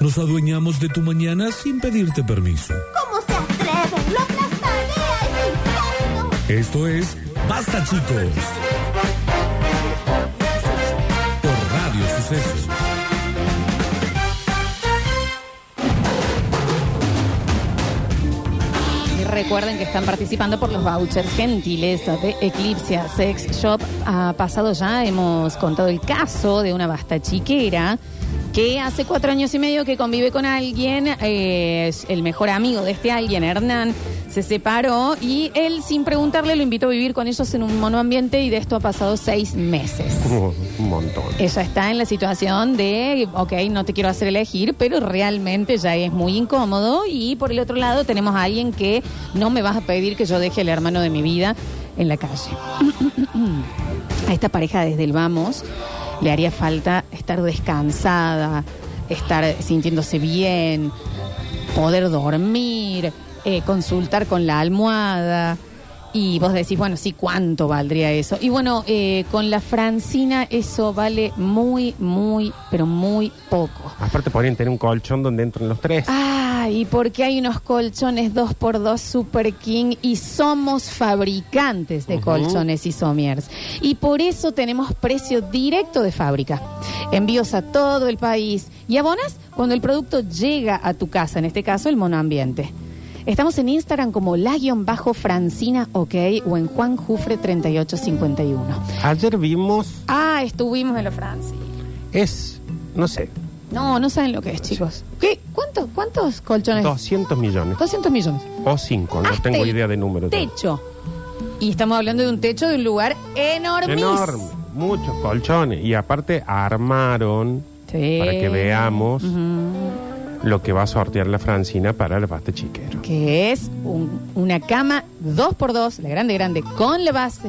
Nos adueñamos de tu mañana sin pedirte permiso. ¿Cómo se atreven? ¡Lo aplastaré a ese insecto! Esto es Basta chicos. Por Radio Sucesos. Y recuerden que están participando por los vouchers gentileza de Eclipse Sex Shop. Ha pasado ya, hemos contado el caso de una basta chiquera que hace cuatro años y medio que convive con alguien, eh, es el mejor amigo de este alguien, Hernán, se separó y él sin preguntarle lo invitó a vivir con ellos en un monoambiente y de esto ha pasado seis meses. Como un montón. Ella está en la situación de, ok, no te quiero hacer elegir, pero realmente ya es muy incómodo. Y por el otro lado tenemos a alguien que no me vas a pedir que yo deje al hermano de mi vida en la calle. a esta pareja desde el vamos le haría falta estar descansada, estar sintiéndose bien, poder dormir, eh, consultar con la almohada. Y vos decís, bueno, sí, ¿cuánto valdría eso? Y bueno, eh, con la Francina eso vale muy, muy, pero muy poco. Aparte podrían tener un colchón donde entran los tres. Ah, y porque hay unos colchones 2x2 Super King y somos fabricantes de colchones y somiers. Y por eso tenemos precio directo de fábrica. Envíos a todo el país. Y abonas cuando el producto llega a tu casa, en este caso el monoambiente. Estamos en Instagram como la-francina ok o en Juan Jufre 3851. Ayer vimos, Ah, estuvimos en la Francia. es, no sé, No, no saben lo que es, chicos. ¿Qué? ¿Cuántos, cuántos colchones? 200 millones. 200 millones. O 5, no Hasta tengo idea de número. Techo. Y estamos hablando de un techo de un lugar enormísimo. Enorme, muchos colchones. Y aparte armaron, Sí. para que veamos, lo que va a sortear la Francina para el baste chiquero. Que es un- una cama 2x2, la grande, grande, con la base,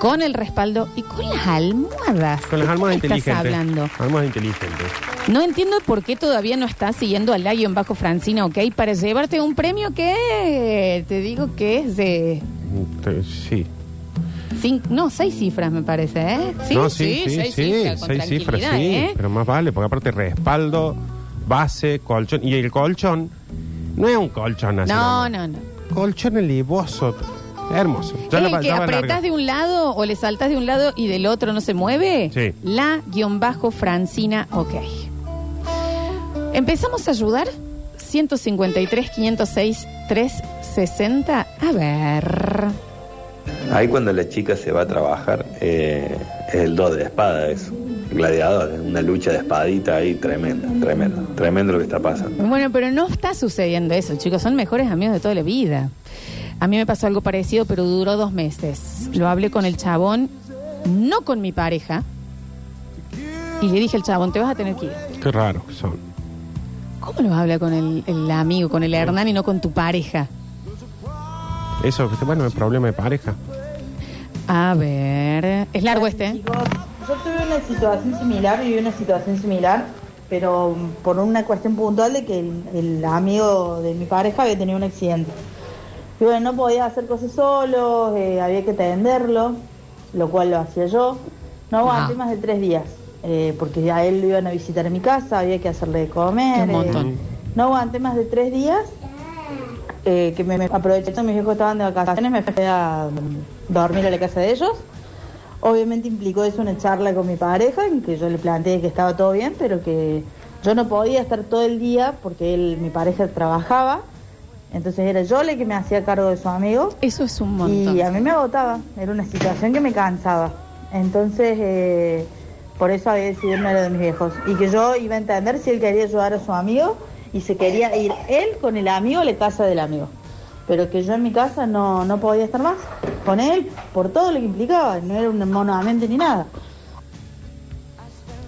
con el respaldo y con las almohadas. Con las ¿De almohadas qué estás inteligentes. hablando? Almohadas inteligentes. No entiendo por qué todavía no estás siguiendo al Lion bajo Francina, ¿ok? Para llevarte un premio que te digo que es de... Mm, te- Sí. Cinco, no, seis cifras me parece, ¿eh? no, sí, sí, seis cifras, con seis cifras, sí. ¿eh? Pero más vale, porque aparte respaldo, base, colchón. Y el colchón no es un colchón así. No, no, no. Colchón elivoso. Hermoso. Ya ¿Es lo el que ya va apretás de un lado o le saltás de un lado y del otro no se mueve? Sí. La guion bajo Francina, ok. Empezamos a ayudar. 153, 506, 360. A ver. Ahí cuando la chica se va a trabajar, eh, es el 2 de espada, es gladiador, es una lucha de espadita ahí tremenda, tremendo, tremendo lo que está pasando. Bueno, pero no está sucediendo eso, chicos. Son mejores amigos de toda la vida. A mí me pasó algo parecido, pero duró dos meses. Lo hablé con el chabón, no con mi pareja. Y le dije al chabón, te vas a tener que ir. Qué raro que son. ¿Cómo lo habla con el, el amigo, con el Hernán y no con tu pareja? Eso, bueno, el problema de pareja. A ver. Es largo este. ¿eh? Chicos, yo tuve una situación similar, viví una situación similar, pero por una cuestión puntual de que el, el amigo de mi pareja había tenido un accidente. Y bueno, no podía hacer cosas solo, eh, había que atenderlo, lo cual lo hacía yo. No aguanté más de tres días, eh, porque a él lo iban a visitar en mi casa, había que hacerle de comer. Un montón. eh, no aguanté más de tres días, eh, que me, me aproveché, mis hijos estaban de vacaciones, me fui a dormir a la casa de ellos. Obviamente implicó eso una charla con mi pareja, en que yo le planteé que estaba todo bien, pero que yo no podía estar todo el día porque él, mi pareja trabajaba. Entonces era yo la que me hacía cargo de su amigo Eso es un montón. y a mí me agotaba. Era una situación que me cansaba. Entonces, eh, por eso había decidido irme a lo de mis viejos. Y que yo iba a entender si él quería ayudar a su amigo y se quería ir él con el amigo a la casa del amigo. Pero que yo en mi casa no, no podía estar más con él por todo lo que implicaba. No era un monoamente ni nada.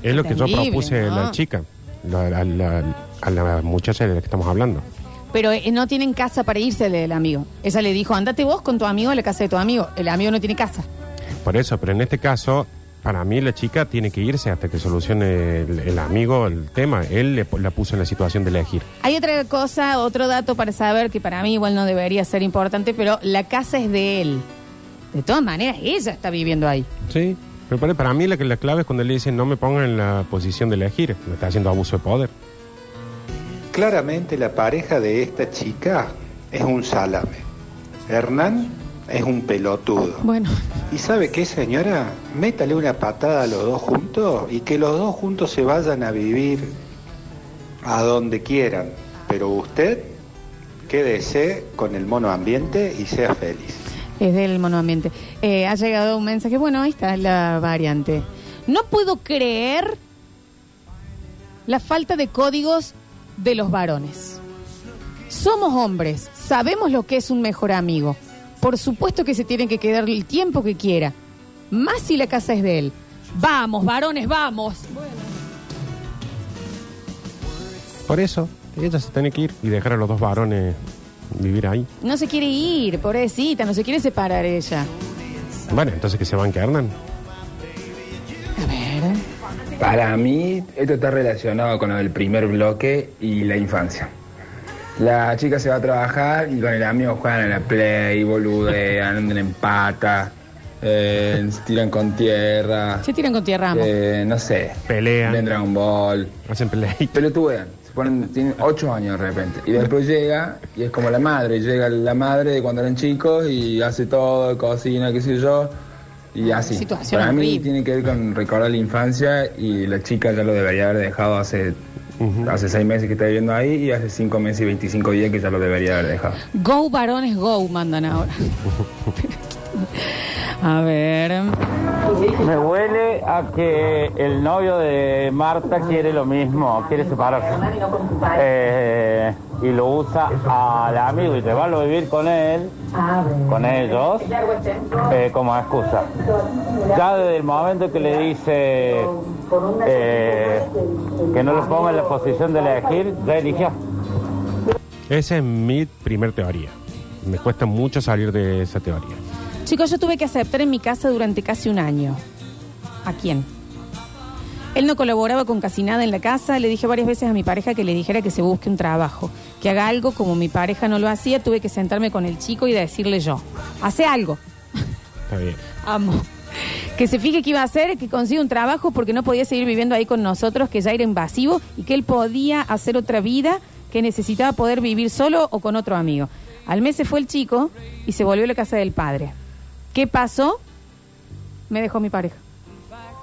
Es lo que yo propuse a ¿no? la chica, la- a la, a la muchacha de la que estamos hablando. Pero eh, no tienen casa para irse del amigo. Ella le dijo, andate vos con tu amigo a la casa de tu amigo. El amigo no tiene casa. Por eso, pero en este caso, para mí la chica tiene que irse hasta que solucione el, el amigo el tema. Él le, la puso en la situación de elegir. Hay otra cosa, otro dato para saber que para mí igual no debería ser importante, pero la casa es de él. De todas maneras, ella está viviendo ahí. Sí. Pero para, para mí la, que- la clave es cuando le dicen no me pongan en la posición de elegir. Me está haciendo abuso de poder. Claramente la pareja de esta chica es un salame. Hernán es un pelotudo. Bueno, ¿Y sabe qué, señora? Métale una patada a los dos juntos y que los dos juntos se vayan a vivir a donde quieran. Pero usted quédese con el mono ambiente y sea feliz. es del monoambiente. Eh, ha llegado un mensaje, bueno, ahí está la variante. No puedo creer la falta de códigos de los varones. Somos hombres, sabemos lo que es un mejor amigo. Por supuesto que se tiene que quedar el tiempo que quiera. Más si la casa es de él. Vamos, varones, vamos. Por eso, ella se tiene que ir y dejar a los dos varones vivir ahí. No se quiere ir, pobrecita, no se quiere separar ella. Bueno, entonces que se van que Hernán. A ver. Para mí, esto está relacionado con el primer bloque y la infancia. La chica se va a trabajar y con el amigo juegan a la play, boludean, andan en pata, eh, se tiran con tierra, Se tiran con tierra, amo. eh, no sé, Pelean. ven Dragon Ball, Hacen pelea. pelotudean, se ponen, tienen ocho años de repente. Y después llega, y es como la madre, llega la madre de cuando eran chicos y hace todo, cocina, qué sé yo, y así. Situación Para mí horrible. tiene que ver con recordar la infancia y la chica ya lo debería haber dejado hace, hace seis meses que está viviendo ahí y hace cinco meses y 25 días que ya lo debería haber dejado. Go, varones, go, mandan ahora. A ver. Me huele a que el novio de Marta quiere lo mismo, quiere separarse. Eh, y lo usa al amigo y llevarlo a vivir con él, con ellos, eh, como excusa. Ya desde el momento que le dice eh, que no lo ponga en la posición de elegir, ya eligió. Esa es mi primer teoría. Me cuesta mucho salir de esa teoría. Chicos, yo tuve que aceptar en mi casa durante casi un año. ¿A quién? Él no colaboraba con casi nada en la casa. Le dije varias veces a mi pareja que le dijera que se busque un trabajo, que haga algo como mi pareja no lo hacía. Tuve que sentarme con el chico y decirle yo, hace algo. Está bien. Amo. Que se fije que iba a hacer, que consiga un trabajo porque no podía seguir viviendo ahí con nosotros, que ya era invasivo y que él podía hacer otra vida, que necesitaba poder vivir solo o con otro amigo. Al mes se fue el chico y se volvió a la casa del padre. ¿Qué pasó? Me dejó mi pareja.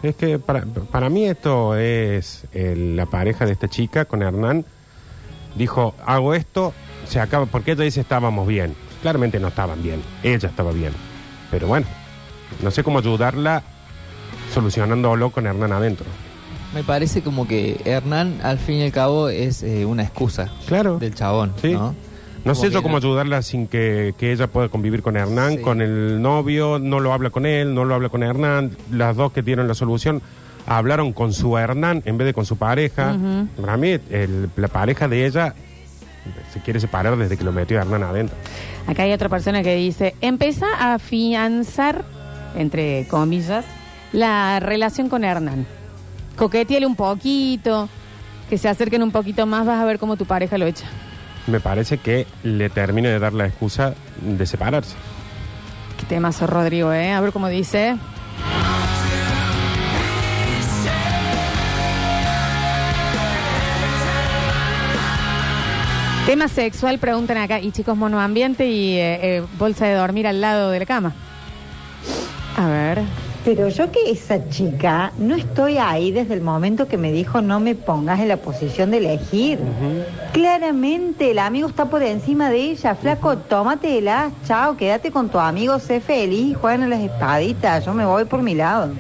Es que para, para mí esto es eh, la pareja de esta chica con Hernán. Dijo, hago esto, se acaba, porque ella dice estábamos bien. Claramente no estaban bien, ella estaba bien. Pero bueno, no sé cómo ayudarla solucionándolo con Hernán adentro. Me parece como que Hernán, al fin y al cabo, es eh, una excusa Claro. del chabón, Sí. ¿no? No sé yo cómo ayudarla sin que, que ella pueda convivir con Hernán, Sí. con el novio, no lo habla con él, no lo habla con Hernán, las dos que tienen la solución hablaron con su Hernán en vez de con su pareja. Para mí, el- la pareja de ella se quiere separar desde que lo metió Hernán adentro. Acá hay otra persona que dice, empieza a afianzar, entre comillas, la relación con Hernán. Coqueteale un poquito, que se acerquen un poquito más, vas a ver cómo tu pareja lo echa. Me parece que le termine de dar la excusa de separarse. Qué temazo, Rodrigo, ¿eh? A ver cómo dice. Tema sexual, preguntan acá. Y chicos, monoambiente y eh, eh, bolsa de dormir al lado de la cama. A ver. Pero yo que esa chica no estoy ahí desde el momento que me dijo no me pongas en la posición de elegir. Claramente el amigo está por encima de ella. Flaco, tómatela, chao, quédate con tu amigo, sé feliz, juegan a las espaditas, yo me voy por mi lado.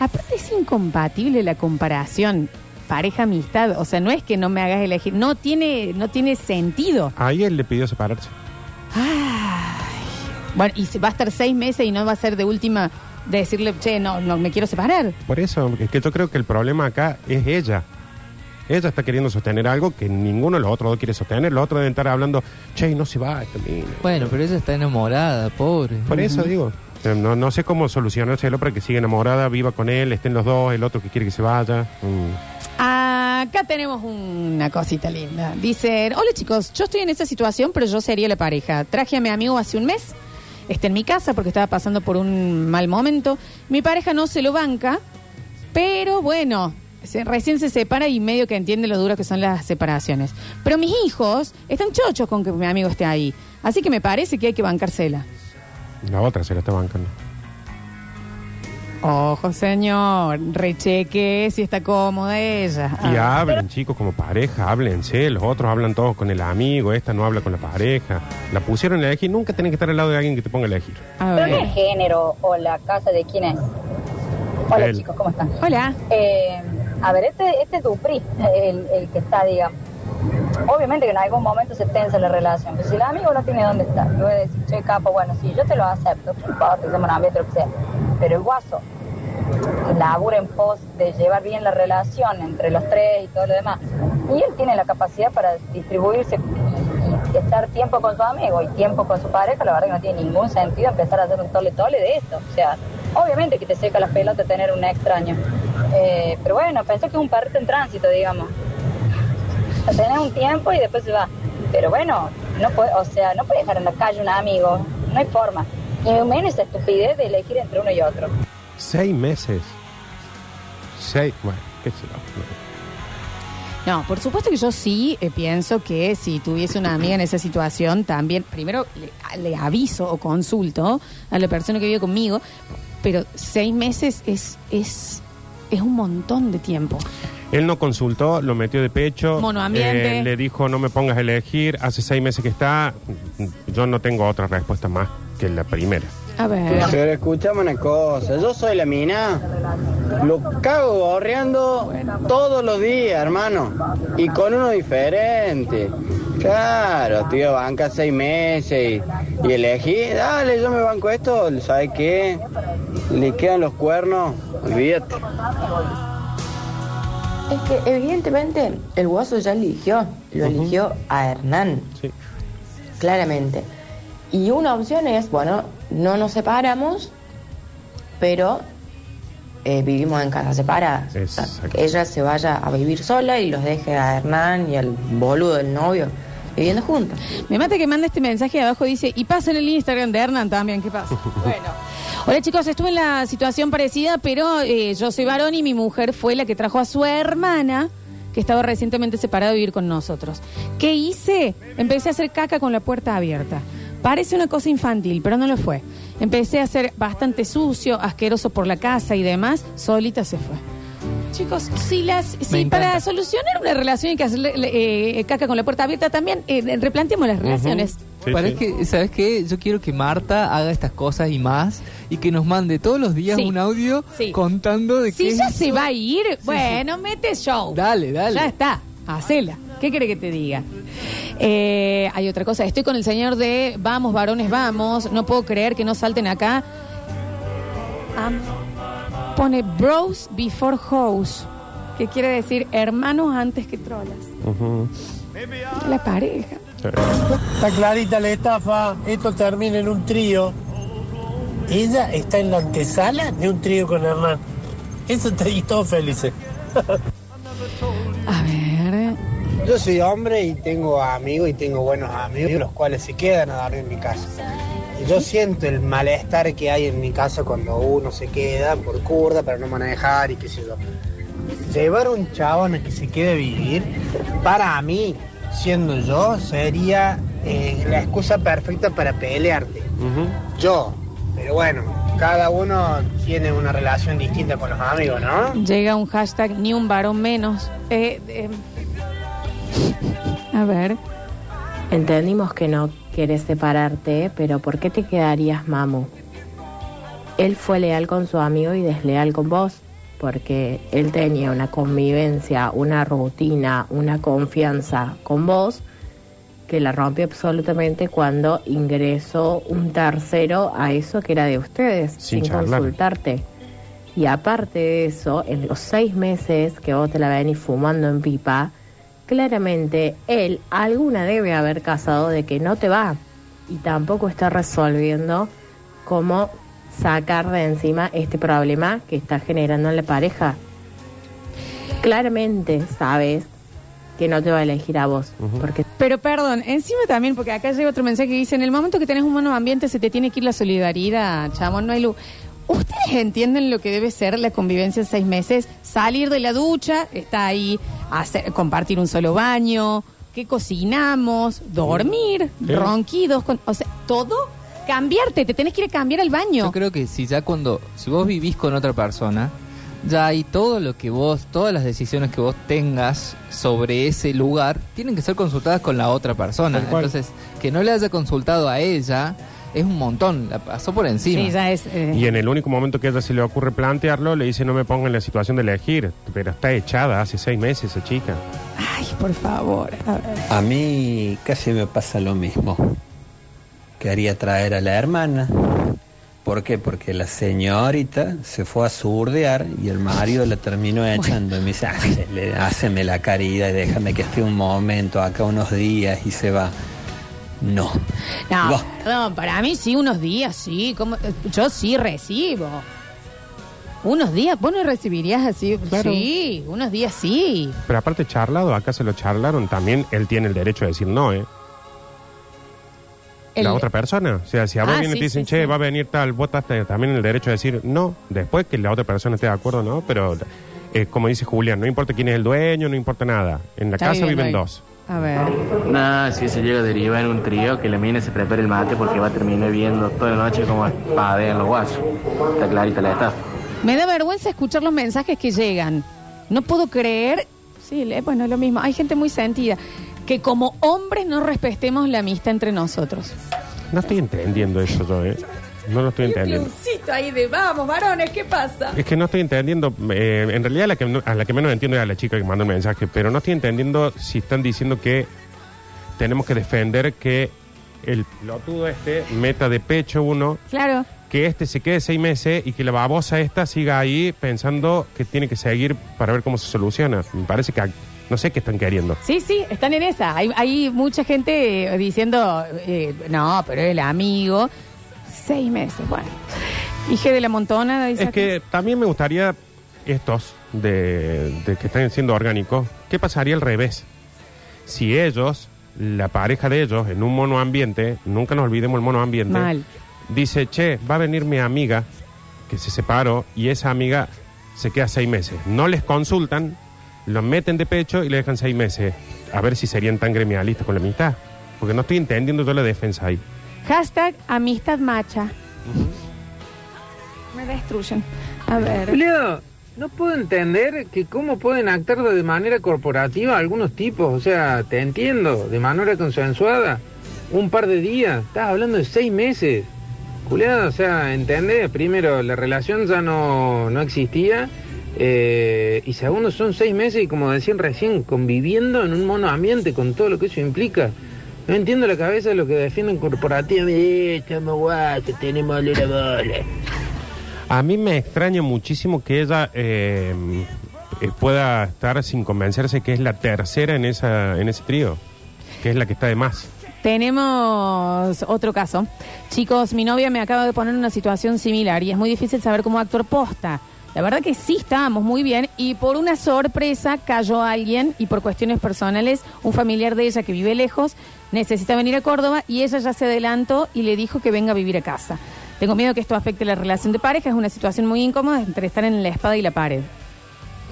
Aparte es incompatible la comparación pareja-amistad. O sea, no es que no me hagas elegir. No tiene, no tiene sentido. Ahí él le pidió separarse. Bueno, y se va a estar seis meses y no va a ser de última de decirle, che, no, no me quiero separar. Por eso, es que yo creo que el problema acá es ella. Ella está queriendo sostener algo que ninguno de los otros dos quiere sostener. Los otros deben estar hablando, che, no se va esta mina". Bueno, pero ella está enamorada, pobre. Por eso digo, no, no sé cómo solucionárselo para que siga enamorada, viva con él, estén los dos, el otro que quiere que se vaya. Mm. Acá tenemos una cosita linda. Dice, hola chicos, yo estoy en esa situación, pero yo sería la pareja. Traje a mi amigo hace un mes, está en mi casa porque estaba pasando por un mal momento. Mi pareja no se lo banca, pero bueno, recién se separa y medio que entiende lo duro que son las separaciones. Pero mis hijos están chochos con que mi amigo esté ahí. Así que me parece que hay que bancársela. La otra se la está bancando. Ojo, señor, recheque si está cómoda ella. Y Ah. hablen, chicos, como pareja, háblense. Los otros hablan todos con el amigo, esta no habla con la pareja. La pusieron a elegir, nunca tenés que estar al lado de alguien que te ponga a elegir. A Pero ver. es género o la casa de quién es. Hola Él. chicos, ¿cómo están? Hola. Eh, a ver, este, este es Dupri, el, el que está, digamos. Obviamente que en algún momento se tensa la relación, pero si el amigo no tiene dónde estar, yo voy a decir, che, capo, bueno, sí, yo te lo acepto, no importa, que seamos novios, lo que sea. Pero el guaso labura en pos de llevar bien la relación entre los tres y todo lo demás. Y él tiene la capacidad para distribuirse y, estar tiempo con su amigo y tiempo con su pareja, la verdad que no tiene ningún sentido empezar a hacer un tole tole de esto. O sea, obviamente que te seca las pelotas tener un extraño. Eh, pero bueno, pensé que es un perrito en tránsito, digamos. O un tiempo y después se va. Pero bueno, no puede, o sea, no puedes dejar en la calle un amigo, no hay forma. Y menos esa estupidez de elegir entre uno y otro. Seis meses. Seis, bueno, qué sé yo. No, por supuesto que yo sí eh, pienso que si tuviese una amiga en esa situación, también, primero le, le aviso o consulto a la persona que vive conmigo, pero seis meses es, es, es un montón de tiempo. Él no consultó, lo metió de pecho. Monoambiente. eh, le dijo, no me pongas a elegir. Hace seis meses que está. Yo no tengo otra respuesta más que la primera. A ver. Pero escuchame una cosa, yo soy la mina, lo cago gorreando todos los días, hermano, y con uno diferente. Claro, tío, banca seis meses y, y elegí, dale, yo me banco esto, ¿sabes qué? Le quedan los cuernos, olvídate. Es que evidentemente el guaso ya eligió, lo eligió a Hernán. Claramente. Y una opción es, bueno, no nos separamos, pero eh, vivimos en casas separadas. O sea, que ella se vaya a vivir sola y los deje a Hernán y al boludo del novio viviendo juntos. Me mata que manda este mensaje de abajo, dice, y pasa en el Instagram de Hernán también, ¿qué pasa? bueno. Hola chicos, estuve en la situación parecida, pero eh, yo soy varón y mi mujer fue la que trajo a su hermana, que estaba recientemente separada, a vivir con nosotros. ¿Qué hice? Empecé a hacer caca con la puerta abierta. Parece una cosa infantil, pero no lo fue. Empecé a ser bastante sucio, asqueroso por la casa y demás, solita se fue. Chicos, si las si para solucionar una relación hay que hacerle eh, caca con la puerta abierta también, eh, replanteemos las relaciones. Parece que, ¿sabes qué? Yo quiero que Marta haga estas cosas y más y que nos mande todos los días Sí. un audio Sí. contando de Si qué ya hizo. se va a ir, bueno, mete show. Dale, dale. Ya está, hacela. ¿Qué quiere que te diga? Eh, hay otra cosa, estoy con el señor de vamos, varones, vamos. No puedo creer que no salten acá. Am- pone bros before hoes, que quiere decir hermanos antes que trolas. La pareja. Está clarita la estafa, esto termina en un trío. Ella está en la antesala de un trío con Hernán. Eso está y todos felices. Yo soy hombre y tengo amigos y tengo buenos amigos, los cuales se quedan a dormir en mi casa. Yo siento el malestar que hay en mi casa cuando uno se queda por curda para no manejar y qué sé yo. Llevar a un chabón a que se quede a vivir, para mí, siendo yo, sería eh, la excusa perfecta para pelearte. Yo. Pero bueno, cada uno tiene una relación distinta con los amigos, ¿no? Llega un hashtag ni un varón menos. Eh, eh, a ver. Entendimos que no querés separarte, pero ¿por qué te quedarías, mamu? Él fue leal con su amigo y desleal con vos, porque él tenía una convivencia, una rutina, una confianza con vos que la rompió absolutamente cuando ingresó un tercero a eso que era de ustedes, Sin sin, consultarte. Y aparte de eso, en los seis meses que vos te la venís fumando en pipa, claramente él alguna debe haber casado de que no te va y tampoco está resolviendo cómo sacar de encima este problema que está generando en la pareja. Claramente sabes que no te va a elegir a vos, porque Pero perdón, encima también, porque acá llega otro mensaje que dice, en el momento que tenés un buen ambiente se te tiene que ir la solidaridad, chamo, no hay luz. ¿Ustedes entienden lo que debe ser la convivencia en seis meses? Salir de la ducha, está ahí, hacer, compartir un solo baño, que cocinamos, dormir, Sí. ronquidos, con- o sea, todo, cambiarte, te tenés que ir a cambiar al baño. Yo creo que si ya cuando, si vos vivís con otra persona, ya hay todo lo que vos, todas las decisiones que vos tengas sobre ese lugar, tienen que ser consultadas con la otra persona. Entonces, que no le haya consultado a ella es un montón, la pasó por encima. Sí, ya es... eh, Y en el único momento que a ella se le ocurre plantearlo, le dice no me ponga en la situación de elegir. Pero está echada hace seis meses esa chica. Ay, por favor. a ver. A mí casi me pasa lo mismo. Quería traer a la hermana. ¿Por qué? Porque la señorita se fue a surdear y el marido la terminó echando. Y me dice, "Hacele- háceme la caridad y déjame que esté un momento, acá unos días y se va. No. No, Va. perdón, para mí sí, unos días, sí. como- yo sí recibo. Unos días, vos no recibirías así. Claro. Sí, unos días sí. Pero aparte charlado, acá se lo charlaron, también él tiene el derecho de decir no, ¿eh? El- La otra persona. O sea, si a vos Ah, vienen y sí, te dicen, sí, che, sí. va a venir tal, vos estás también el derecho de decir no, después que la otra persona esté de acuerdo, ¿no? Pero, eh, como dice Julián, no importa quién es el dueño, no importa nada. En la Está casa viviendo viven ahí. dos. A ver. Nada, si se llega a derivar en un trío, que la mina se prepare el mate porque va a terminar viendo toda la noche como espadean los guasos. Está clarita la estafa. Me da vergüenza escuchar los mensajes que llegan. No puedo creer. Sí, le- bueno, es lo mismo. Hay gente muy sentida. Que como hombres no respetemos la amistad entre nosotros. No estoy entendiendo eso yo, ¿eh? No lo estoy entendiendo. ahí de vamos, varones, ¿qué pasa? Es que no estoy entendiendo, eh, en realidad la que, no- a la que menos entiendo es a la chica que mandó el mensaje, pero no estoy entendiendo si están diciendo que tenemos que defender que el pilotudo este meta de pecho uno, Claro. que este se quede seis meses y que la babosa esta siga ahí pensando que tiene que seguir para ver cómo se soluciona. Me parece que no sé qué están queriendo. Sí, sí, están en esa. Hay, hay mucha gente eh, diciendo, eh, no, pero el amigo. Seis meses, bueno. Hije de la montona, dice Es acá. que también me gustaría estos de, de que están siendo orgánicos, ¿qué pasaría al revés? Si ellos, la pareja de ellos, en un monoambiente, nunca nos olvidemos el monoambiente, Mal. dice, che, va a venir mi amiga que se separó y esa amiga se queda seis meses. No les consultan, los meten de pecho y le dejan seis meses. A ver si serían tan gremialistas con la amistad. Porque no estoy entendiendo yo la defensa ahí. Hashtag amistad macha. Me destruyen. A ver. Leo, no puedo entender que cómo pueden actuar de manera corporativa algunos tipos. O sea, te entiendo, de manera consensuada. Un par de días. Estás hablando de seis meses. Julián, o sea, entendés. Primero, la relación ya no, no existía. eh, y segundo, son seis meses y como decían recién, conviviendo en un monoambiente con todo lo que eso implica. No entiendo la cabeza de lo que defienden corporativamente. Estamos guachos, tenemos olor a bola. A mí me extraña muchísimo que ella eh, eh, pueda estar sin convencerse que es la tercera en esa en ese trío, que es la que está de más. Tenemos otro caso. Chicos, mi novia me acaba de poner en una situación similar y es muy difícil saber cómo actor posta. La verdad que sí estábamos muy bien y por una sorpresa cayó alguien y por cuestiones personales un familiar de ella que vive lejos necesita venir a Córdoba y ella ya se adelantó y le dijo que venga a vivir a casa. Tengo miedo que esto afecte la relación de pareja, es una situación muy incómoda entre estar en la espada y la pared.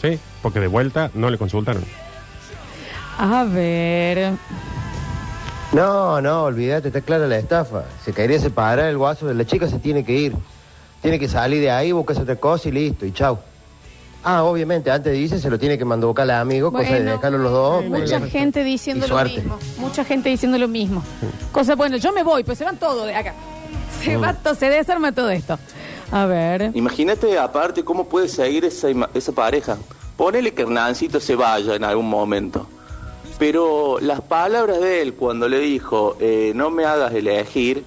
Sí, porque de vuelta no le consultaron. A ver. No, no, olvídate, está clara la estafa. Se quería separar el guaso de la chica, se tiene que ir. Tiene que salir de ahí, buscarse otra cosa y listo, y chau. Ah, obviamente, antes dice se lo tiene que mandar al amigo, cosa de Bueno, dejarlo los dos. Mucha pues, gente diciendo y lo suerte. mismo. Mucha gente diciendo lo mismo. Cosa, bueno, yo me voy, pues se van todos de acá. Se Mm. va to- se desarma todo esto. A ver. Imagínate aparte cómo puede seguir esa, ima- esa pareja. Ponele que Hernancito se vaya en algún momento. Pero las palabras de él cuando le dijo, eh, no me hagas elegir,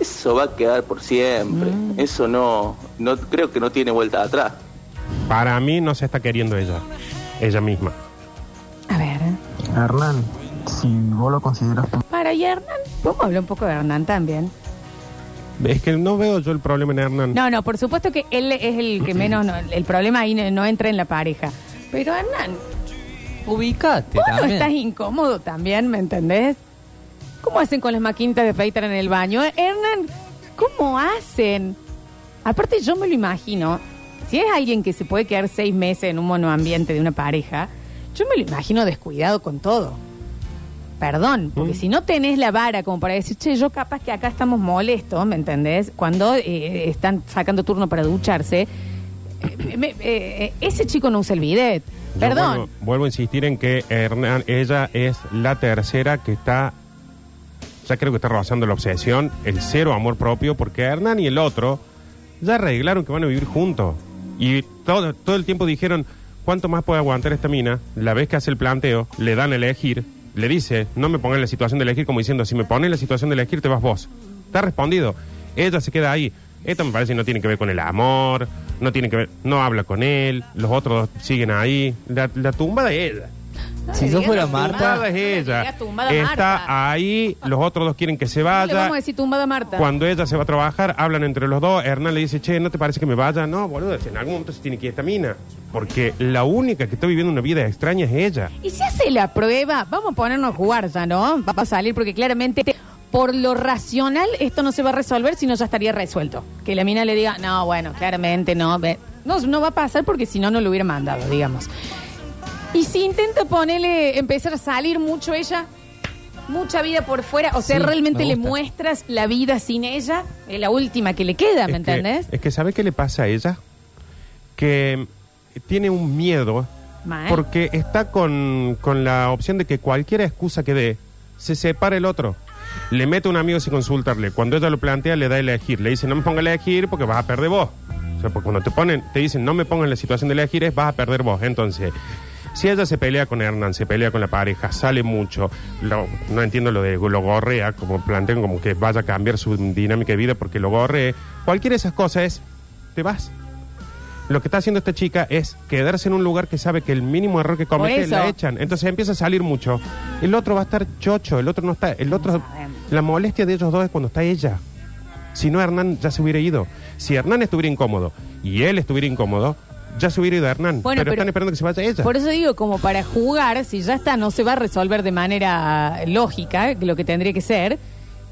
eso va a quedar por siempre. Eso no, no, creo que no tiene vuelta atrás. Para mí no se está queriendo ella, ella misma. Hernán, si vos lo consideras Para y Hernán. Vamos a hablar un poco de Hernán también. Es que no veo yo el problema en Hernán. No, no, por supuesto que él es el que menos. no, el problema ahí no, no entra en la pareja. Pero Hernán, Ubicate vos no también. estás incómodo también, ¿me entendés? ¿Cómo hacen con las maquinitas de afeitar en el baño? Eh, Hernán, ¿cómo hacen? Aparte, yo me lo imagino, si es alguien que se puede quedar seis meses en un monoambiente de una pareja, yo me lo imagino descuidado con todo. Perdón, porque si no tenés la vara como para decir, che, yo capaz que acá estamos molestos, ¿me entendés? Cuando eh, están sacando turno para ducharse, eh, me- eh, ese chico no usa el bidet. Yo Perdón. Vuelvo, vuelvo a insistir en que Hernán, ella es la tercera que está, ya creo que está rozando la obsesión, el cero amor propio, porque Hernán y el otro ya arreglaron que van a vivir juntos. Y todo, todo el tiempo dijeron, ¿cuánto más puede aguantar esta mina? La vez que hace el planteo, le dan a elegir, le dice, no me pongas en la situación de elegir, como diciendo, si me pones en la situación de elegir, te vas vos. Está respondido. Ella se queda ahí. Esto me parece que no tiene que ver con el amor, no tiene que ver, no habla con él, los otros dos siguen ahí. La, la tumba de ella. Si yo fuera Marta, tumbada es ella. digas tumbada Está Marta. ahí, los otros dos quieren que se No le vaya. vamos a decir tumbada Marta. Cuando ella se va a trabajar, hablan entre los dos. Hernán le dice, che, ¿no te parece que me vaya? No, boludo, en algún momento se tiene que ir esta mina. Porque la única que está viviendo una vida extraña es ella. Y si hace la prueba, vamos a ponernos a jugar ya, ¿no? Va a salir porque claramente por lo racional esto no se va a resolver, sino ya estaría resuelto. Que la mina le diga, no, bueno, claramente no. ve- No, no va a pasar porque si no, no lo hubiera mandado, digamos. Y si intenta ponerle, empezar a salir mucho ella, mucha vida por fuera, o sea, Sí, realmente me le gusta. muestras la vida sin ella, es la última que le queda, ¿me Es que- entendés? es que ¿sabe qué le pasa a ella? Que tiene un miedo Mal. porque está con, con la opción de que cualquier excusa que dé, se separe el otro. Le mete un amigo sin consultarle. Cuando ella lo plantea, le da a elegir. Le dice, no me ponga a elegir porque vas a perder vos. O sea, porque cuando te ponen, te dicen, no me pongas en la situación de elegir, es vas a perder vos. Entonces, si ella se pelea con Hernán, se pelea con la pareja, sale mucho, lo- no entiendo lo de lo gorrea, como plantean como que vaya a cambiar su dinámica de vida porque lo gorre. Cualquiera de esas cosas es, te vas. Lo que está haciendo esta chica es quedarse en un lugar que sabe que el mínimo error que comete eso. la echan. Entonces empieza a salir mucho. El otro va a estar chocho, el otro no está. El otro, la molestia de ellos dos es cuando está ella. Si no, Hernán ya se hubiera ido. Si Hernán estuviera incómodo y él estuviera incómodo, ya se hubiera ido Hernán. Bueno, pero, pero- están esperando que se vaya ella. Por eso digo, como para jugar, si ya está, no se va a resolver de manera lógica, que lo que tendría que ser,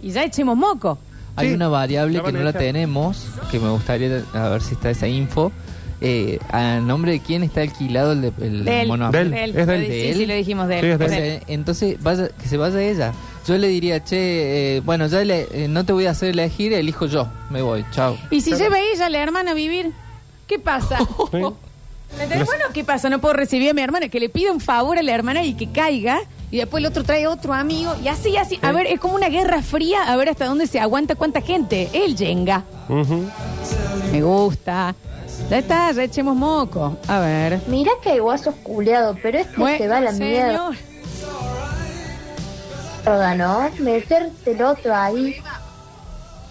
y ya echemos moco. Hay una variable que no la tenemos, que me gustaría a ver si está esa info. Eh, ¿A nombre de quién está alquilado el, de, el De él, monoambiente? de él, es de él. Sí, sí, lo dijimos de él. Sí, es de O él. sea, entonces, vaya, que se vaya ella. Yo le diría, che, eh, bueno, ya le- eh, no te voy a hacer elegir, elijo yo. Me voy, chao. Y si lleva ella a la hermana a vivir, ¿qué pasa? ¿Me entendés? Bueno, ¿qué pasa? No puedo recibir a mi hermana, que le pida un favor a la hermana y que caiga, y después el otro trae otro amigo, y así, así. A ver, es como una guerra fría, a ver hasta dónde se aguanta cuánta gente. El Jenga. Me gusta. Ya está, ya echemos moco. A ver. Mira que hay guasos culeado, pero este Bueno, se va a la señor. mierda. ¿no? Meterte el otro ahí.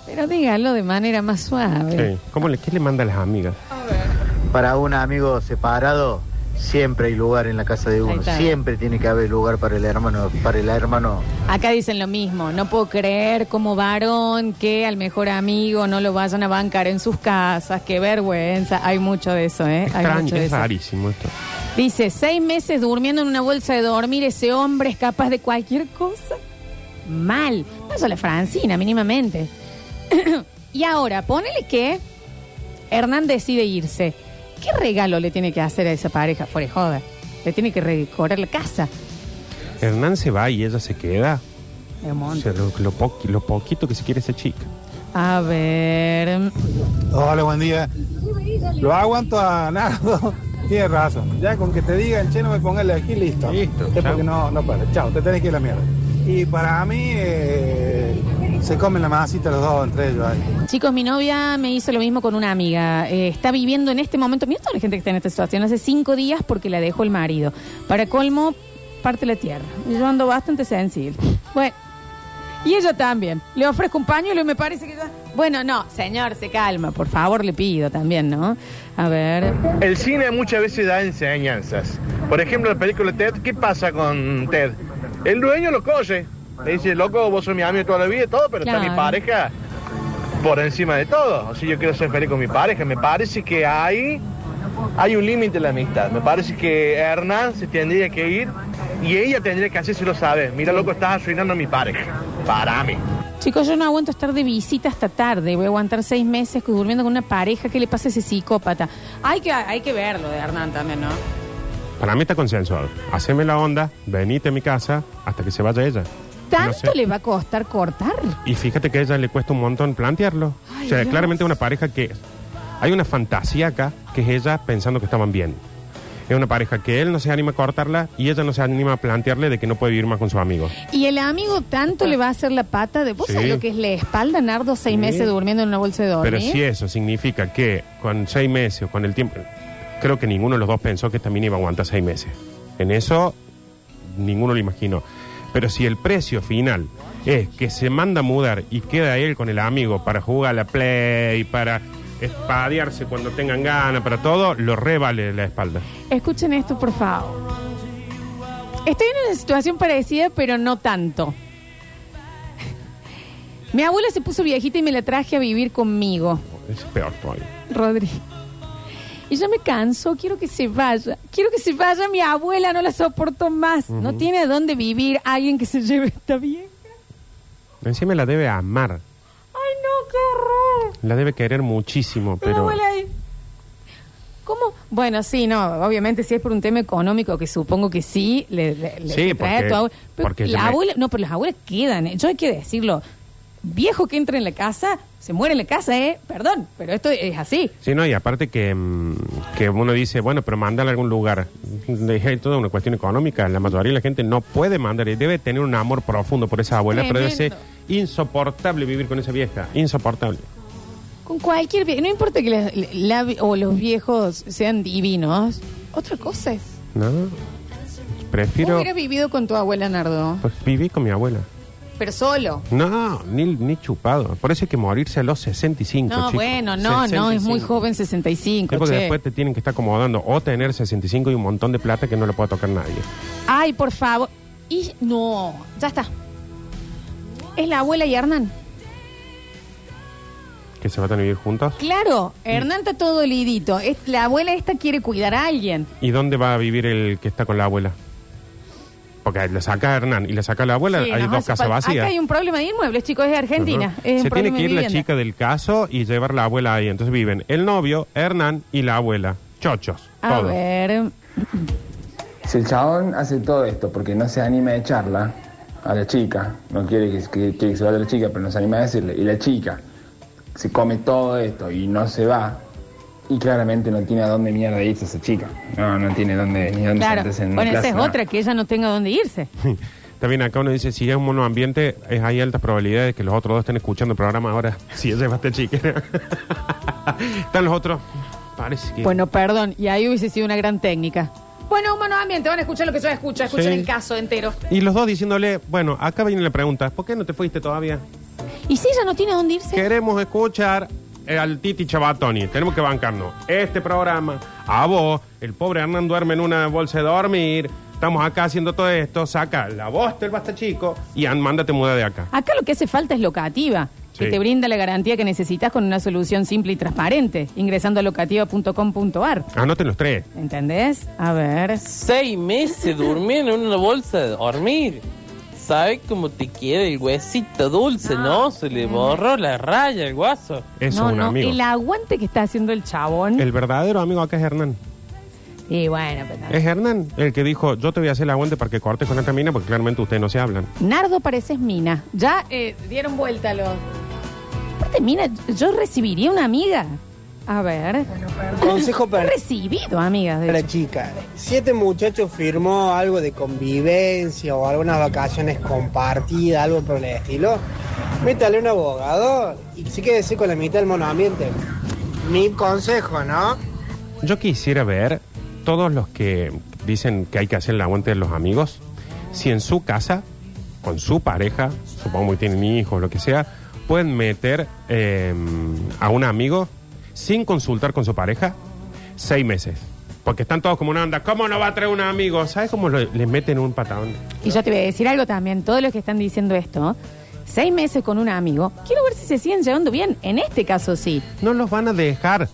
Pero dígalo de manera más suave. Sí. ¿Cómo le, ¿Qué le manda a las amigas? Para un amigo separado, siempre hay lugar en la casa de Ahí uno. está. Siempre tiene que haber lugar para el hermano, para el hermano. Acá dicen lo mismo. No puedo creer como varón que al mejor amigo no lo vayan a bancar en sus casas. Qué vergüenza. Hay mucho de eso, ¿eh? Hay Extraño, mucho de es eso. rarísimo esto. Dice, seis meses durmiendo en una bolsa de dormir, ese hombre es capaz de cualquier cosa. Mal. Eso la Francina, mínimamente. y ahora, ponele que Hernán decide irse. ¿Qué regalo le tiene que hacer a esa pareja? Fuera de joda. Le tiene que recorrer la casa. Hernán se va y ella se queda. O sea, lo, lo poqui- lo poquito que se quiere esa chica. A ver. Hola, buen día. Lo aguanto a Nardo. Tienes razón. Ya con que te digan, che, no me pongas aquí, listo. Listo. Es porque no, no para. Chao, te tenés que ir a la mierda. Y para mí, eh, se comen la masita los dos entre ellos ahí. Chicos, mi novia me hizo lo mismo con una amiga. Eh, está viviendo en este momento, mira toda la gente que está en esta situación, hace cinco días porque la dejó el marido. Para colmo, parte la tierra. Y yo ando bastante sensible. Bueno, y ella también. Le ofrezco un pañuelo y me parece que ya... Bueno, no, señor, se calma, por favor, le pido también, ¿no? A ver... El cine muchas veces da enseñanzas. Por ejemplo, la película Ted, ¿qué pasa con Ted? El dueño lo coge. Le dice, loco, vos sos mi amigo toda la vida y todo, pero está Claro. mi pareja por encima de todo. O sea, yo quiero ser feliz con mi pareja. Me parece que hay, hay un límite en la amistad. Me parece que Hernán se tendría que ir y ella tendría que hacérselo saber. Mira, loco, estás arruinando a mi pareja. Para mí. Chicos, yo no aguanto estar de visita hasta tarde. Voy a aguantar seis meses durmiendo con una pareja. ¿Qué le pasa a ese psicópata? Hay que, hay que verlo de Hernán también, ¿no? Para mí está consensuado. Haceme la onda, venite a mi casa hasta que se vaya ella. ¿Tanto le va a costar cortar? Y fíjate que a ella le cuesta un montón plantearlo. Ay, o sea, Dios. claramente es una pareja que... Hay una fantasía acá, que es ella pensando que estaban bien. Es una pareja que él no se anima a cortarla y ella no se anima a plantearle de que no puede vivir más con sus amigos. Y el amigo tanto le va a hacer la pata de... ¿Vos Sí. sabés lo que es la espalda, Nardo, seis Sí. meses durmiendo en una bolsa de dormir? Pero si eso significa que con seis meses o con el tiempo... Creo que ninguno de los dos pensó que también iba a aguantar seis meses. En eso, ninguno lo imaginó. Pero si el precio final es que se manda a mudar y queda él con el amigo para jugar a la play, para espadearse cuando tengan ganas, para todo, lo revale la espalda. Escuchen esto, por favor. Estoy en una situación parecida, pero no tanto. Mi abuela se puso viejita y me la traje a vivir conmigo, Es peor todavía. Rodri. Y yo me canso, quiero que se vaya. Quiero que se vaya mi abuela, no la soporto más. No tiene a dónde vivir alguien que se lleve esta vieja. Encima la debe amar, Ay, no, qué horror. la debe querer muchísimo, Mi pero... abuela ahí. ¿Cómo? Bueno, sí, no, obviamente si es por un tema económico, que supongo que sí, le, le- le Sí, le trae porque- a tu abuela. Pero porque yo la me- abuela, no, pero las abuelas quedan, ¿eh? yo hay que decirlo. Viejo que entra en la casa, se muere en la casa, ¿eh? Perdón, pero esto es así. Sí, no, y aparte que, mm, que uno dice, bueno, pero mándala a algún lugar. Es toda una cuestión económica. La mayoría de la gente no puede mandar y debe tener un amor profundo por esa abuela, pero debe ser insoportable vivir con esa vieja. Insoportable. Con cualquier vie- no importa que la- la- o los viejos sean divinos, otra cosa es. ¿No? ¿Cómo Prefiero hubieras vivido con tu abuela, Nardo? pues, vivir con mi abuela. Pero solo. No, ni, ni chupado. Por eso hay que morirse a los 65, No, chicos. bueno, no, no, es 65. muy joven 65. Es porque che. después te tienen que estar acomodando o tener 65 y un montón de plata que no le puede tocar nadie. Ay, por favor. Y no, ya está. Es la abuela y Hernán. Que se van a vivir juntos. Claro, Hernán está todo lidito. Es, la abuela esta quiere cuidar a alguien. ¿Y dónde va a vivir el que está con la abuela? Porque le saca a Hernán y le saca a la abuela, Sí, hay nos dos hace casas falta- vacías. Acá hay un problema de inmuebles, chicos, es de Argentina. Ajá. Es un Se tiene problema que de ir la vivienda. chica del caso y llevar la abuela ahí. Entonces viven el novio, Hernán y la abuela. Chochos, A todos. ver. Si el chabón hace todo esto porque no se anima a echarla a la chica, no quiere que, que- quiere que se vaya la chica, pero no se anima a decirle, y la chica se come todo esto y no se va, y claramente no tiene a dónde mierda irse esa chica. No, no tiene dónde, ni dónde Claro. sentarse en Bueno, esa es no. otra, que ella no tenga dónde irse. También acá uno dice, si es un monoambiente, es, hay altas probabilidades de que los otros dos estén escuchando el programa ahora. Si ella va a esta chica. Están los otros. Parece que... Bueno, perdón, y ahí hubiese sido una gran técnica. Bueno, humano ambiente, van a escuchar lo que yo escucho, escuchen Sí. el caso entero. Y los dos diciéndole, bueno, acá viene la pregunta, ¿por qué no te fuiste todavía? ¿Y si ella no tiene dónde irse? Queremos escuchar eh, al Titi Chabatoni. Tenemos que bancarnos este programa. A vos, el pobre Hernán duerme en una bolsa de dormir. Estamos acá haciendo todo esto. Saca la voz del basta chico y an, mándate muda de acá. Acá lo que hace falta es locativa, que te brinda la garantía que necesitas con una solución simple y transparente, ingresando a locativa.com.ar. Anoten los tres. ¿Entendés? A ver. Seis meses durmiendo en una bolsa de dormir. ¿Sabes cómo te quiere el huesito dulce, no? Se le borró la raya al guaso. Eso no, es un no, amigo. el aguante que está haciendo el chabón. El verdadero amigo acá es Hernán. Y bueno, pero- Es Hernán el que dijo, yo te voy a hacer el aguante para que cortes con esta mina porque claramente ustedes no se hablan. Nardo pareces Mina. Ya eh, dieron vuelta los. Aparte, Mina, yo recibiría una amiga. A ver. Consejo para- recibido amigas de La hecho. chica, si este muchacho firmó algo de convivencia o algunas vacaciones compartidas, algo por el estilo, métale un abogado y sí quédese con la mitad del monoambiente. Mi consejo, ¿no? Yo quisiera ver todos los que dicen que hay que hacer el aguante de los amigos, si en su casa, con su pareja, supongo que tienen hijos, lo que sea, pueden meter eh, a un amigo sin consultar con su pareja seis meses. Porque están todos como una onda, ¿cómo no va a traer un amigo? ¿Sabes cómo lo- les meten un patadón? Y yo te voy a decir algo también. Todos los que están diciendo esto, seis meses con un amigo, quiero ver si se siguen llevando bien. En este caso sí. No los van a dejar.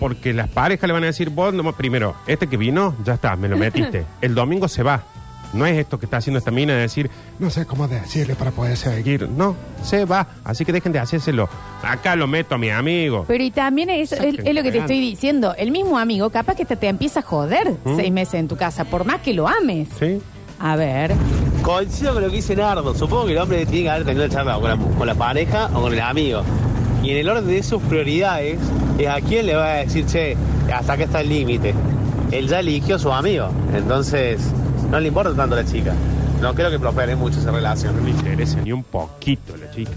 Porque las parejas le van a decir, vos, no, primero, este que vino, ya está, me lo metiste. El domingo se va. No es esto que está haciendo esta mina de decir, no sé cómo decirle para poder seguir. No, se va. Así que dejen de hacérselo. Acá lo meto a mi amigo. Pero y también es, es- es lo que te estoy diciendo. El mismo amigo, capaz que te, te empieza a joder ¿Mm? seis meses en tu casa, por más que lo ames. Sí. A ver. Coincido con lo que dice Nardo. Supongo que el hombre tiene que haber tenido charla con la, con la pareja o con el amigo. Y en el orden de sus prioridades, es a quién le va a decir, che, hasta acá está el límite. Él ya eligió a su amigo. Entonces, no le importa tanto a la chica. No creo que prospere mucho esa relación. No le interesa ni un poquito la chica.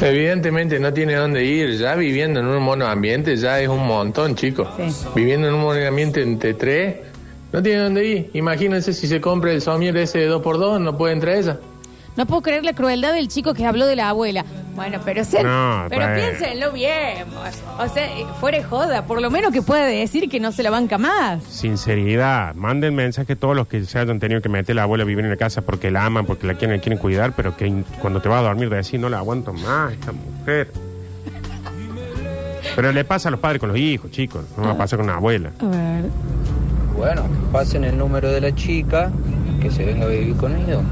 Evidentemente no tiene dónde ir. Ya viviendo en un monoambiente ya es un montón, chicos. Viviendo en un monoambiente entre tres, no tiene dónde ir. Imagínense si se compra el somier ese de 2x2, no puede entrar ella. No puedo creer la crueldad del chico que habló de la abuela. Bueno, pero se- No, pero bueno. piénsenlo bien. O sea, fuera de joda, por lo menos que pueda decir que no se la banca más. Sinceridad. Manden mensaje todos los que se hayan tenido que meter la abuela a vivir en la casa porque la aman, porque la quieren, quieren cuidar, pero que in- cuando te vas a dormir decir no la aguanto más, esta mujer. Pero le pasa a los padres con los hijos, chicos. No va a pasar con la abuela. A ver. Bueno, pasen el número de la chica, que se venga a vivir con ellos.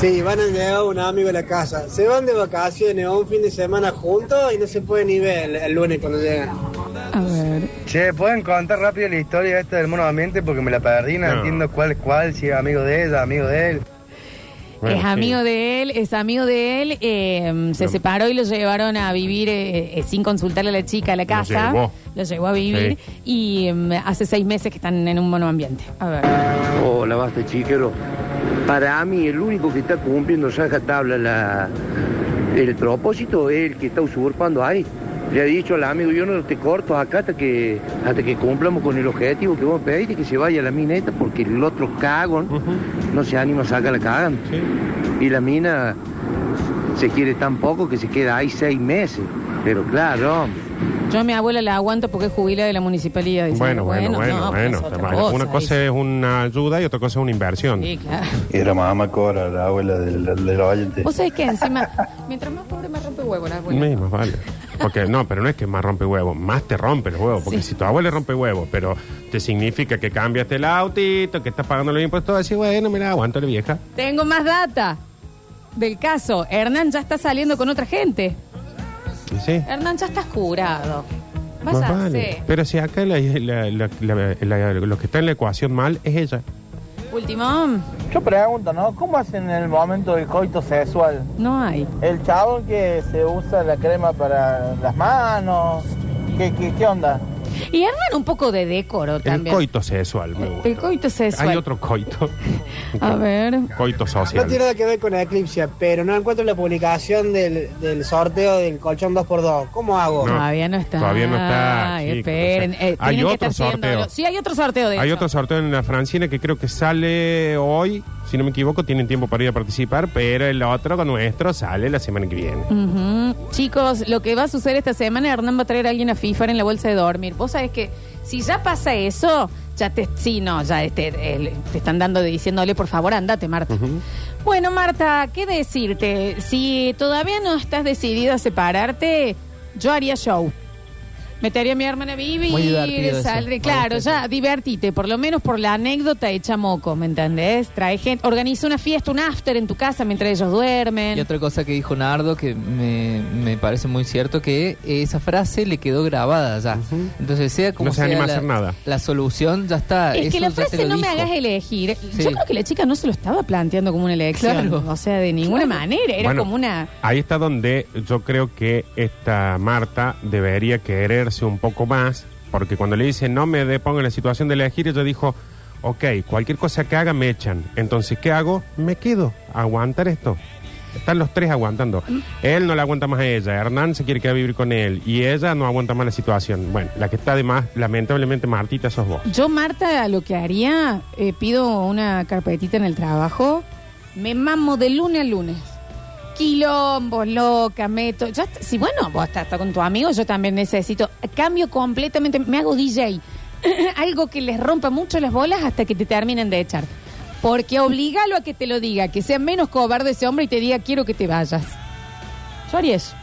Sí, van a llegar un amigo a la casa. Se van de vacaciones o un fin de semana juntos y no se puede ni ver el, el lunes cuando llegan. A ver. Che, ¿pueden contar rápido la historia esta del mono ambiente? Porque me la perdí, no, No. entiendo cuál es cuál, si es amigo de ella, amigo de él. es amigo de él, es amigo de él, eh, se separó y lo llevaron a vivir eh, eh, sin consultarle a la chica a la casa. llevó. Lo llevó a vivir y em, hace seis meses que están en un monoambiente. A ver. Hola, basta chiquero. Para mí, el único que está cumpliendo tabla la, el propósito es el que está usurpando ahí. Le ha dicho al amigo, yo no te corto acá hasta que hasta que cumplamos con el objetivo que vos pediste, que se vaya la mina esta, porque el otro cagón no se anima a sacar la cagan. Y la mina se quiere tan poco que se queda ahí seis meses. Pero claro, hombre. Yo a mi abuela la aguanto porque es jubilada de la municipalidad. Dice, Bueno, bueno, bueno, no, bueno. pues es otra Una cosa, dice. es una ayuda y otra cosa es una inversión. Sí, claro. Y la mamá Cora, la abuela del, del oyente. Vos sabés que encima, mientras más pobre me rompe huevo la abuela. Sí, más vale. Porque no, pero no es que más rompe huevos, más te rompe los huevos. Porque Sí. si tu abuela rompe huevos, pero te significa que cambiaste el autito, que estás pagando los impuestos, decís, bueno, mira, aguanto la vieja. Tengo más data del caso. Hernán ya está saliendo con otra gente. Sí. Hernán ya está curado. Más Váyase. vale. Pero si acá la- la- la- la- la- lo que está en la ecuación mal es ella. Último. Yo pregunto, ¿no? ¿Cómo hacen en el momento del coito sexual? No hay. El chabón que se usa la crema para las manos. ¿Qué, qué, qué onda? Y Hernán un poco de decoro El también. coito sexual, me gusta. El coito sexual. Hay otro coito. A ver. Coito No social. tiene nada que ver con Eclipse, pero no encuentro la publicación del, del sorteo del colchón 2x2. ¿Cómo hago? No, Todavía no está. todavía no está, Ay, chicos, esperen. o sea, eh, hay que otro estar sorteo. Sí, hay otro sorteo de Hay hecho. otro sorteo en la Francina que creo que sale hoy, si no me equivoco, tienen tiempo para ir a participar, pero el otro con nuestro sale la semana que viene. Ujú. Chicos, lo que va a suceder esta semana, Hernán va a traer a alguien a FIFA en la bolsa de dormir. Vos sabés que si ya pasa eso, ya te. Sí, no, ya este, te están dando de diciéndole, por favor, andate, Marta. Bueno, Marta, ¿qué decirte? Si todavía no estás decidida a separarte, yo haría show. Metería a mi hermana a vivir, Muy divertido saldré- claro, ya divertite, por lo menos por la anécdota hecha moco, ¿me entendés? Trae gente, organiza una fiesta, un after en tu casa mientras ellos duermen. Y otra cosa que dijo Nardo que me, me parece muy cierto, que esa frase le quedó grabada ya. Entonces, sea como No se sea anima a la, hacer nada. la solución, ya está. Es que Eso la ya te frase lo no me dijo. hagas elegir. Sí. Yo creo que la chica no se lo estaba planteando como una elección. Claro. O sea, de ninguna Claro. manera. Era Bueno, como una. Ahí está donde yo creo que esta Marta debería quererse un poco más, porque cuando le dice no me de- pongo en la situación de elegir, ella dijo, ok, cualquier cosa que haga me echan. Entonces, ¿qué hago? Me quedo aguantar esto. Están los tres aguantando. Él no le aguanta más a ella, Hernán se quiere quedar a vivir con él y ella no aguanta más la situación. Bueno, la que está de más, lamentablemente, Martita, sos vos. Yo, Marta, lo que haría, eh, pido una carpetita en el trabajo. Me mamo de lunes a lunes. Quilombos, loca, meto. Ya, está- si bueno, vos estás, estás con tu amigo, yo también necesito. Cambio completamente, me hago DJ. Algo que les rompa mucho las bolas hasta que te terminen de echar. Porque obligalo a que te lo diga, que sea menos cobarde ese hombre y te diga quiero que te vayas. Yo haría eso.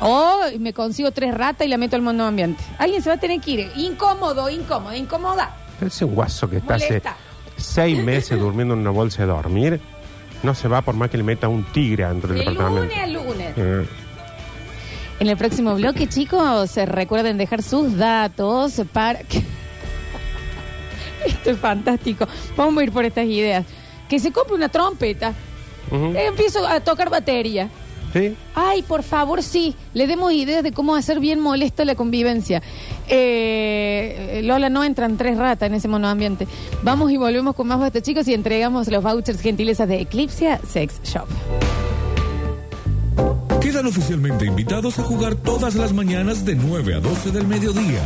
O me consigo tres ratas y la meto al mundo ambiente. Alguien se va a tener que ir. Incómodo, incómodo, incómoda. Ese guaso que está hace Molesta. seis meses durmiendo en una bolsa de dormir, no se va por más que le meta un tigre dentro del De departamento. lunes a lunes. Eh, En el próximo bloque, chicos, recuerden dejar sus datos para que... Esto es fantástico. Vamos a ir por estas ideas. Que se compre una trompeta. ujú. Empiezo a tocar batería. Sí. Ay, por favor, sí. Le demos ideas de cómo hacer bien molesta la convivencia. Eh, Lola, no entran tres ratas en ese monoambiente. Vamos y volvemos con más basta, chicos, y entregamos los vouchers gentilezas de Eclipse Sex Shop. Quedan oficialmente invitados a jugar todas las mañanas de 9 a 12 del mediodía.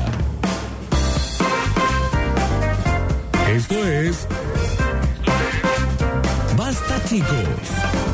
Esto es... Basta chicos.